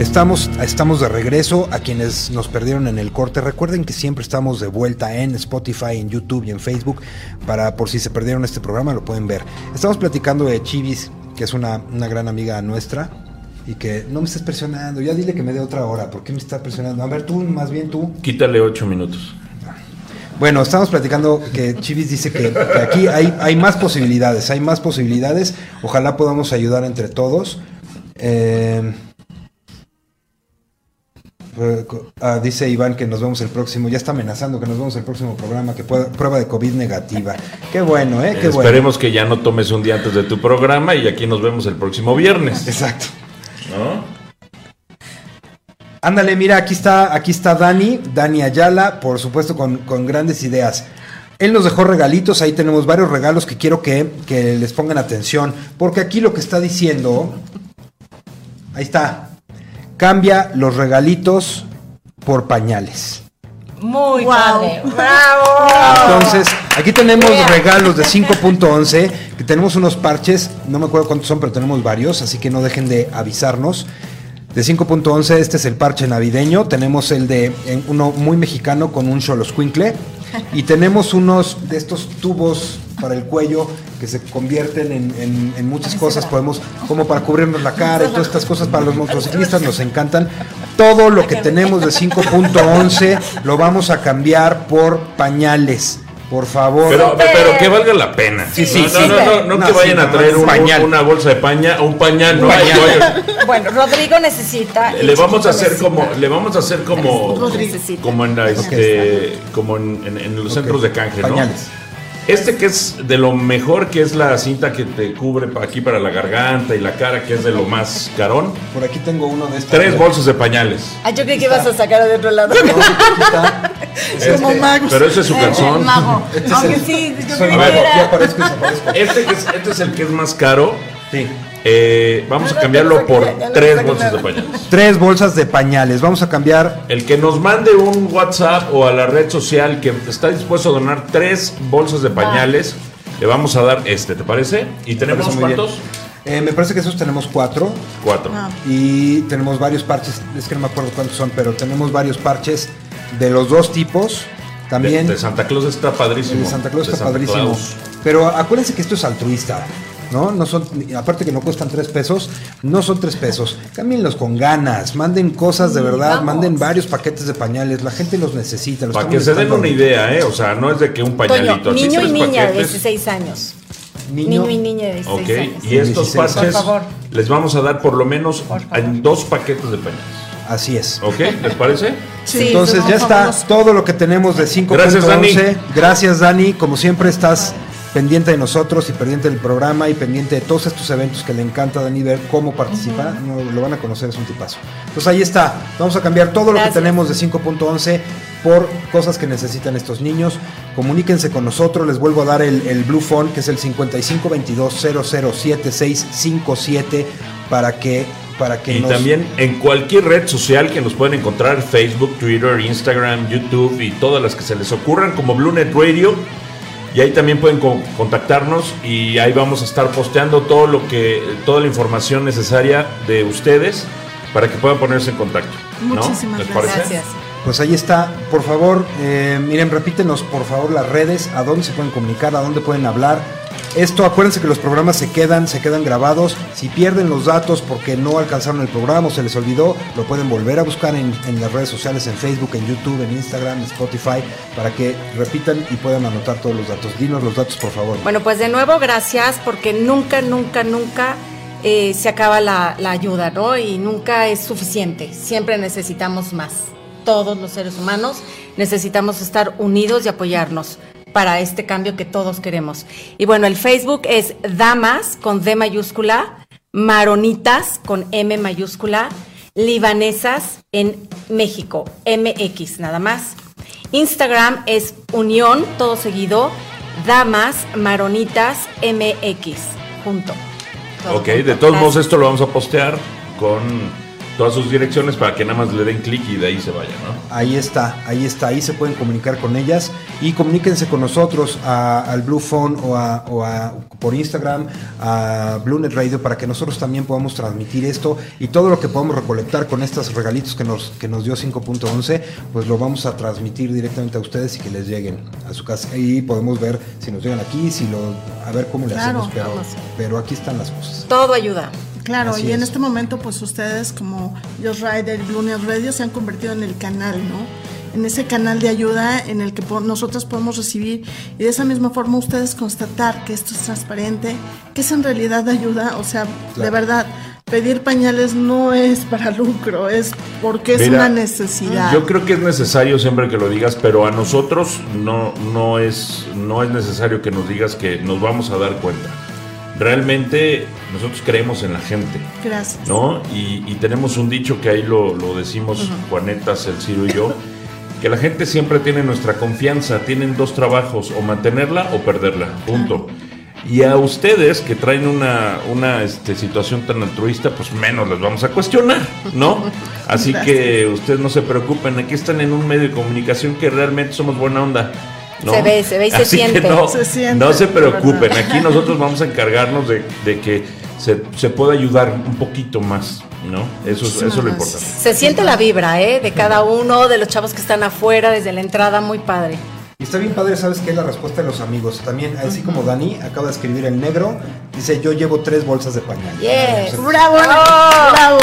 Estamos, estamos de regreso a quienes nos perdieron en el corte. Recuerden que siempre estamos de vuelta en Spotify, en YouTube y en Facebook. Para por si se perdieron este programa lo pueden ver. Estamos platicando de Chivis, que es una, una gran amiga nuestra. Y que no me estés presionando. Ya dile que me dé otra hora. ¿Por qué me está presionando? A ver, tú, más bien tú. Quítale ocho minutos. Bueno, estamos platicando que Chivis dice que, que aquí hay, hay más posibilidades, hay más posibilidades. Ojalá podamos ayudar entre todos. Eh, eh, ah, dice Iván que nos vemos el próximo, ya está amenazando que nos vemos el próximo programa, que pueda- prueba de COVID negativa. Qué bueno, ¿eh? Qué bueno. Esperemos que ya no tomes un día antes de tu programa y aquí nos vemos el próximo viernes. Exacto. ¿No? Ándale, mira, aquí está, aquí está Dani, Dani Ayala, por supuesto con, con grandes ideas. Él nos dejó regalitos, ahí tenemos varios regalos que quiero que, que les pongan atención, porque aquí lo que está diciendo, ahí está, cambia los regalitos por pañales. Muy Wow. padre. ¡Bravo! Entonces, aquí tenemos Yeah. regalos de 5.11, que tenemos unos parches, no me acuerdo cuántos son, pero tenemos varios, así que no dejen de avisarnos. De 5.11, este es el parche navideño. Tenemos el de uno muy mexicano con un xoloscuincle. Y tenemos unos de estos tubos para el cuello que se convierten en, en- en muchas cosas. Podemos, como para cubrirnos la cara y todas estas cosas para los motociclistas nos encantan. Todo lo que tenemos de 5.11 lo vamos a cambiar por pañales. Por favor. Pero, pero que valga la pena. Sí, sí, no, sí. no, no, no, no No, que sí, vayan no, a traer un pañal. una bolsa de paña, un pañal, no. pañal. Bueno, Rodrigo necesita. le vamos a hacer necesita. como, le vamos a hacer como, como en la, este, como en, en- en los centros de canje, ¿no? Este que es de lo mejor, que es la cinta que te cubre aquí para la garganta y la cara, que es de lo más carón. Por aquí tengo uno de estos. Tres bolsas de pañales. Ah, yo creí que ibas a sacar de otro lado. No, aquí está. Como Este, magos. Pero ese es su calzón. El mago. Este es Aunque el- sí, yo mago. Este, que es, este es el que es más caro. Sí. Eh, vamos a cambiarlo por tres bolsas de pañales. Tres bolsas de pañales. Vamos a cambiar. El que nos mande un WhatsApp o a la red social que está dispuesto a donar tres bolsas de pañales, le vamos a dar este, ¿te parece? ¿Y tenemos Parece cuántos? Eh, me parece que esos tenemos cuatro. Cuatro. Ah. Y tenemos varios parches. Es que no me acuerdo cuántos son, pero tenemos varios parches de los dos tipos. También. De, de Santa Claus está padrísimo. El de Santa Claus De está Santa padrísimo. Claus. Pero acuérdense que esto es altruista. ¿No? No son, aparte que no cuestan tres pesos, no son tres pesos. Cámbienlos con ganas, manden cosas de verdad, vamos. manden varios paquetes de pañales, la gente los necesita. los Para que se den una idea, ¿eh? O sea, no es de que un pañalito. Toño, así niño y niña de paquetes. 16 años. Niño- Niño, y niña de 16 Ok, años. y estos 16 parches Por favor. les vamos a dar por lo menos Por en dos paquetes de pañales. Así es. ¿Ok? ¿Les parece? Sí, Entonces ya está todo lo que tenemos de 5.11. Gracias, Dani. Gracias, Dani. Como siempre estás pendiente de nosotros y pendiente del programa y pendiente de todos estos eventos que le encanta a Dani ver cómo participa. No, lo van a conocer, es un tipazo. Entonces ahí está. Vamos a cambiar todo lo que tenemos de 5.11 por cosas que necesitan estos niños. Comuníquense con nosotros. Les vuelvo a dar el, el Blue Phone, que es el 5522007657 para que para que Y nos también en cualquier red social que nos pueden encontrar, Facebook, Twitter, Instagram, YouTube y todas las que se les ocurran como BlueNet Radio. Y ahí también pueden co- contactarnos y ahí vamos a estar posteando todo lo que, toda la información necesaria de ustedes para que puedan ponerse en contacto. ¿no? Muchísimas ¿Les gracias. parece? Gracias. Pues ahí está. Por favor, eh, miren, repítenos por favor las redes, a dónde se pueden comunicar, a dónde pueden hablar. Esto, acuérdense que los programas se quedan, se quedan grabados. Si pierden los datos porque no alcanzaron el programa o se les olvidó, lo pueden volver a buscar en, las redes sociales, en Facebook, en YouTube, en Instagram, en Spotify, para que repitan y puedan anotar todos los datos. Dinos los datos, por favor. Bueno, pues de nuevo, gracias, porque nunca, nunca, nunca eh, se acaba la, la ayuda, ¿no? Y nunca es suficiente. Siempre necesitamos más. Todos los seres humanos necesitamos estar unidos y apoyarnos para este cambio que todos queremos. Y bueno, el Facebook es Damas con D mayúscula, Maronitas con M mayúscula, Libanesas en México, MX nada más. Instagram es Unión, todo seguido, Damas Maronitas MX, junto. Todo Ok, junto. de todos modos esto lo vamos a postear con todas sus direcciones para que nada más le den clic y de ahí se vaya, ¿no? Ahí está, ahí está, ahí se pueden comunicar con ellas y comuníquense con nosotros a- al Blue Phone o, a, o a- por Instagram, a BlueNet Radio para que nosotros también podamos transmitir esto y todo lo que podamos recolectar con estos regalitos que nos, que nos dio 5.11, pues lo vamos a transmitir directamente a ustedes y que les lleguen a su casa y podemos ver si nos llegan aquí, si lo, a ver cómo le Claro, hacemos, pero, vamos. pero aquí están las cosas. Todo ayuda. Claro, Así y en es. este momento, pues ustedes como Just Rider y Blue Radio se han convertido en el canal, ¿no? En ese canal de ayuda en el que po- nosotros podemos recibir y de esa misma forma ustedes constatar que esto es transparente, que es en realidad ayuda, o sea, de verdad, pedir pañales no es para lucro, es porque es Mira, una necesidad. Yo creo que es necesario siempre que lo digas, pero a nosotros no, no, es, no es necesario que nos digas que nos vamos a dar cuenta. Realmente nosotros creemos en la gente, Gracias. ¿no? Y, y tenemos un dicho que ahí lo, lo decimos Juanetas, el Ciro y yo, que la gente siempre tiene nuestra confianza, tienen dos trabajos, o mantenerla o perderla, punto. Y a ustedes que traen una, una este, situación tan altruista, pues menos les vamos a cuestionar, ¿no? Así que ustedes no se preocupen, aquí están en un medio de comunicación que realmente somos buena onda. ¿No? Se ve, se ve y se Así siente. no, Se siente, no se de preocupen, aquí nosotros vamos a encargarnos de, de que se, se pueda ayudar un poquito más, ¿no? Eso, es- eso es lo importante. Se siente la vibra, ¿eh? De cada uno, de los chavos que están afuera, desde la entrada, muy padre. Está bien padre, ¿sabes qué? La respuesta de los amigos. También, así como Dani acaba de escribir el negro, dice, yo llevo tres bolsas de pañal. Yes. Eso, ¡Bravo! ¡Oh! ¡Bravo!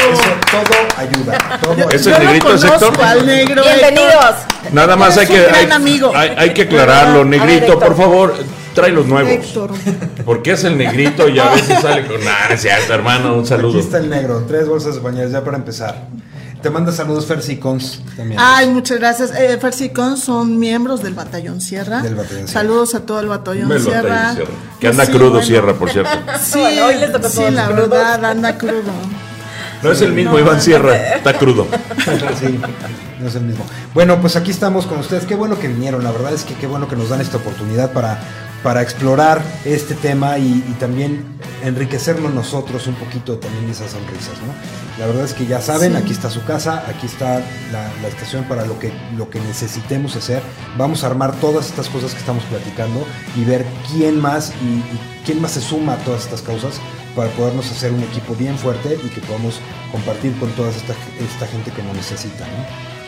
todo ayuda, todo ayuda. ¿Es el negrito Héctor? al negro. Bienvenidos. Nada más hay que, hay, amigo. hay- hay que aclararlo, ver, negrito, Héctor. por favor, trae los nuevos. Héctor. Porque es el negrito y a veces sale con... Nah, es cierto, hermano, un Aquí saludo. está el negro, tres bolsas de pañales ya para empezar. Te manda saludos Fersi Cons también. Ay, muchas gracias. Eh, Fersicon son miembros del Batallón Sierra. Del Batallón Sierra. Saludos a todo el Batallón Sierra. Que anda Sí, crudo bueno. Sierra, por cierto. Sí, Bueno, hoy les tocó sí, la crudos. verdad, anda crudo. No es el mismo Iván Sierra, está crudo. Sí, no es el mismo. Bueno, pues aquí estamos con ustedes. Qué bueno que vinieron. La verdad es que qué bueno que nos dan esta oportunidad para, para explorar este tema y, y también enriquecernos nosotros un poquito también de esas sonrisas, ¿no? La verdad es que ya saben, aquí está su casa, aquí está la, la estación para lo que, lo que necesitemos hacer. Vamos a armar todas estas cosas que estamos platicando y ver quién más y, y quién más se suma a todas estas causas para podernos hacer un equipo bien fuerte y que podamos compartir con toda esta, esta gente que nos necesita. ¿no?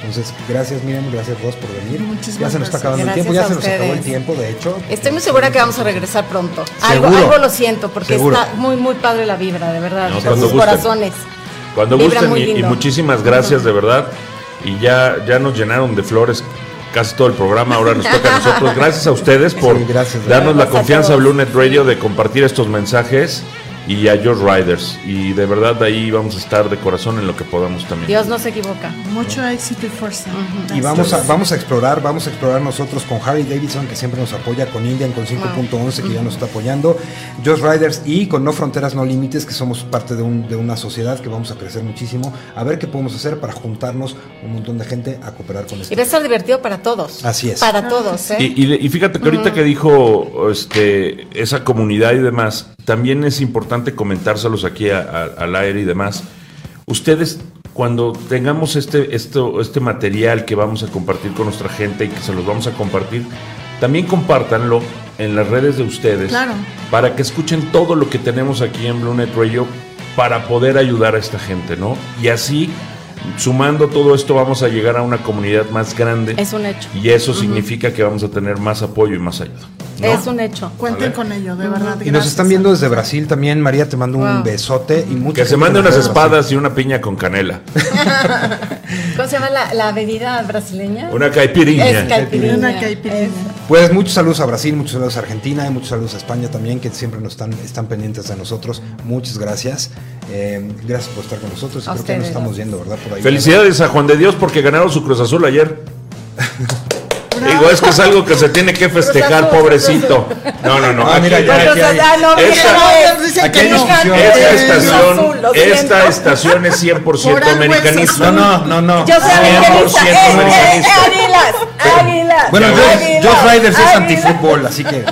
Entonces, gracias Miriam, gracias Ross por venir. Muchísimas ya se nos está gracias. acabando el Gracias tiempo, ya se nos acabó el tiempo, de hecho. Estoy muy segura que vamos a regresar pronto. Algo, algo lo siento, porque Seguro. está muy, muy padre la vibra, de verdad. No, sus gusten. corazones. Cuando Vibra gusten muy y, muchísimas gracias de verdad. Y ya, ya nos llenaron de flores casi todo el programa, ahora nos toca a nosotros. Gracias a ustedes por Sí, gracias, de darnos la confianza a Blue Net Radio de compartir estos mensajes y a George Riders. Y de verdad ahí vamos a estar de corazón en lo que podamos también. Dios no se equivoca. Mucho éxito y fuerza. Y vamos a, vamos a explorar, vamos a explorar nosotros con Harry Davidson, que siempre nos apoya, con Indian, con 5.11, que ya nos está apoyando, Just Riders y con No Fronteras, No Límites, que somos parte de, un- de una sociedad que vamos a crecer muchísimo, a ver qué podemos hacer para juntarnos un montón de gente a cooperar con Y esto. va a estar divertido para todos. Así es. Para todos, ¿eh? Y, y- y fíjate que ahorita que dijo este, esa comunidad y demás, también es importante comentárselos aquí a- a- al aire y demás. Ustedes, cuando tengamos este, esto, este material que vamos a compartir con nuestra gente y que se los vamos a compartir, también compártanlo en las redes de ustedes Claro. para que escuchen todo lo que tenemos aquí en Blue Net Radio para poder ayudar a esta gente, ¿no? Y así sumando todo esto vamos a llegar a una comunidad más grande. Es un hecho. Y eso significa que vamos a tener más apoyo y más ayuda. ¿No? Es un hecho. Cuenten con ello, de verdad. Y nos están viendo desde Brasil también. María, te mando un Wow. besote y mucha Que se mande unas espadas y una piña con canela. ¿Cómo se llama la, la bebida brasileña? Una caipirinha. Es caipirinha. Una caipirinha. Es- Pues muchos saludos a Brasil, muchos saludos a Argentina y muchos saludos a España también, que siempre nos están, están pendientes de nosotros. Muchas gracias. Eh, gracias por estar con nosotros. Y A creo que nos estamos yendo, ¿verdad? Por ahí. Felicidades a Juan de Dios porque ganaron su Cruz Azul ayer. Digo, es que es algo que se tiene que festejar, pobrecito. No, no, no. Ah, aquí- mira, ya, aquí hay- ah, no, mira, Esta- Aquí no. Esta estación, Azul, esta estación es 100% Por algo es americanista. No, no, no, no. Yo soy americanista. 100% Eh, eh, americanista. águilas, águilas. Bueno, Ya Riders es antifútbol, así que.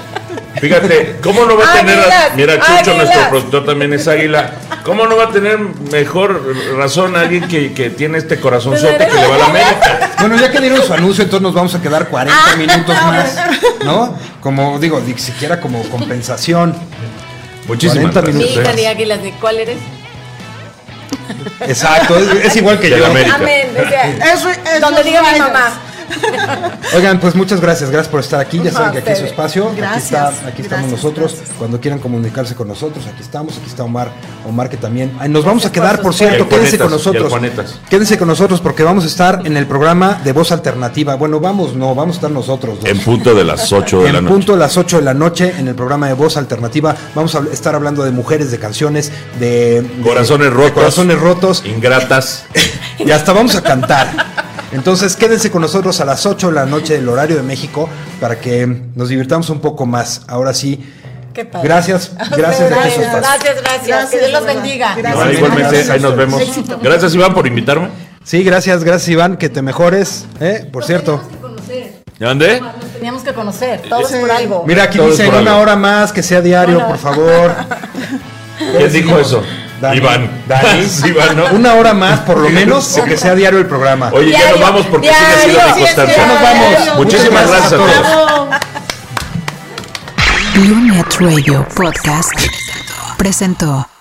Fíjate, ¿cómo no va a tener. Águilas, Mira, Chucho, águilas. nuestro productor también es águila. ¿Cómo no va a tener mejor razón alguien que, que tiene este corazonzote que le va a la América? Bueno, ya que dieron su anuncio, entonces nos vamos a quedar 40 Ah. minutos más, ¿no? Como digo, ni siquiera como compensación. Muchísimas 40 gracias. Mi minutos. de águilas, ¿de cuál eres? Exacto, es, es igual que De yo. la América. Amén. o sea, Es, es Donde diga mi mamá. Oigan, pues muchas gracias, gracias por estar aquí. Ya saben que aquí es su espacio. aquí Gracias, está, aquí estamos nosotros. gracias. Cuando quieran comunicarse con nosotros, aquí estamos. Aquí está Omar, Omar que también. Ay, nos vamos a quedar, por cierto, el quédense con nosotros. Quédense con nosotros porque vamos a estar en el programa de Voz Alternativa. Bueno, vamos, no, vamos a estar nosotros. dos. En punto de las 8 de la En noche. punto de las 8 de la noche en el programa de Voz Alternativa vamos a estar hablando de mujeres, de canciones, de, de- Corazones de rotos. corazones rotos Ingratas. y hasta vamos a cantar. Entonces quédense con nosotros a las 8 de la noche del horario de México para que nos divirtamos un poco más. Ahora sí, Qué padre. gracias, gracias de que eso Gracias, gracias, gracias. Que Dios los bendiga. Gracias. No, igualmente, ahí nos vemos. Éxito. Gracias, Iván, por invitarme. Sí, gracias, gracias Iván, que te mejores, ¿eh? por cierto. ¿Dónde? Nos teníamos que conocer, todos Sí. por algo. Mira, aquí Todo es dicen por una algo. hora más, que sea diario, Bueno. por favor. ¿Quién dijo eso? Dani. Iván. Dani. Sí, Iván, ¿no? Una hora más, por lo menos, que sea diario el programa. Oye, ya nos Diario, vamos porque sí ha sido diario, mi constancia. Ya nos vamos. Muchísimas gracias a gracias a todos. BlueNet Radio Podcast presentó.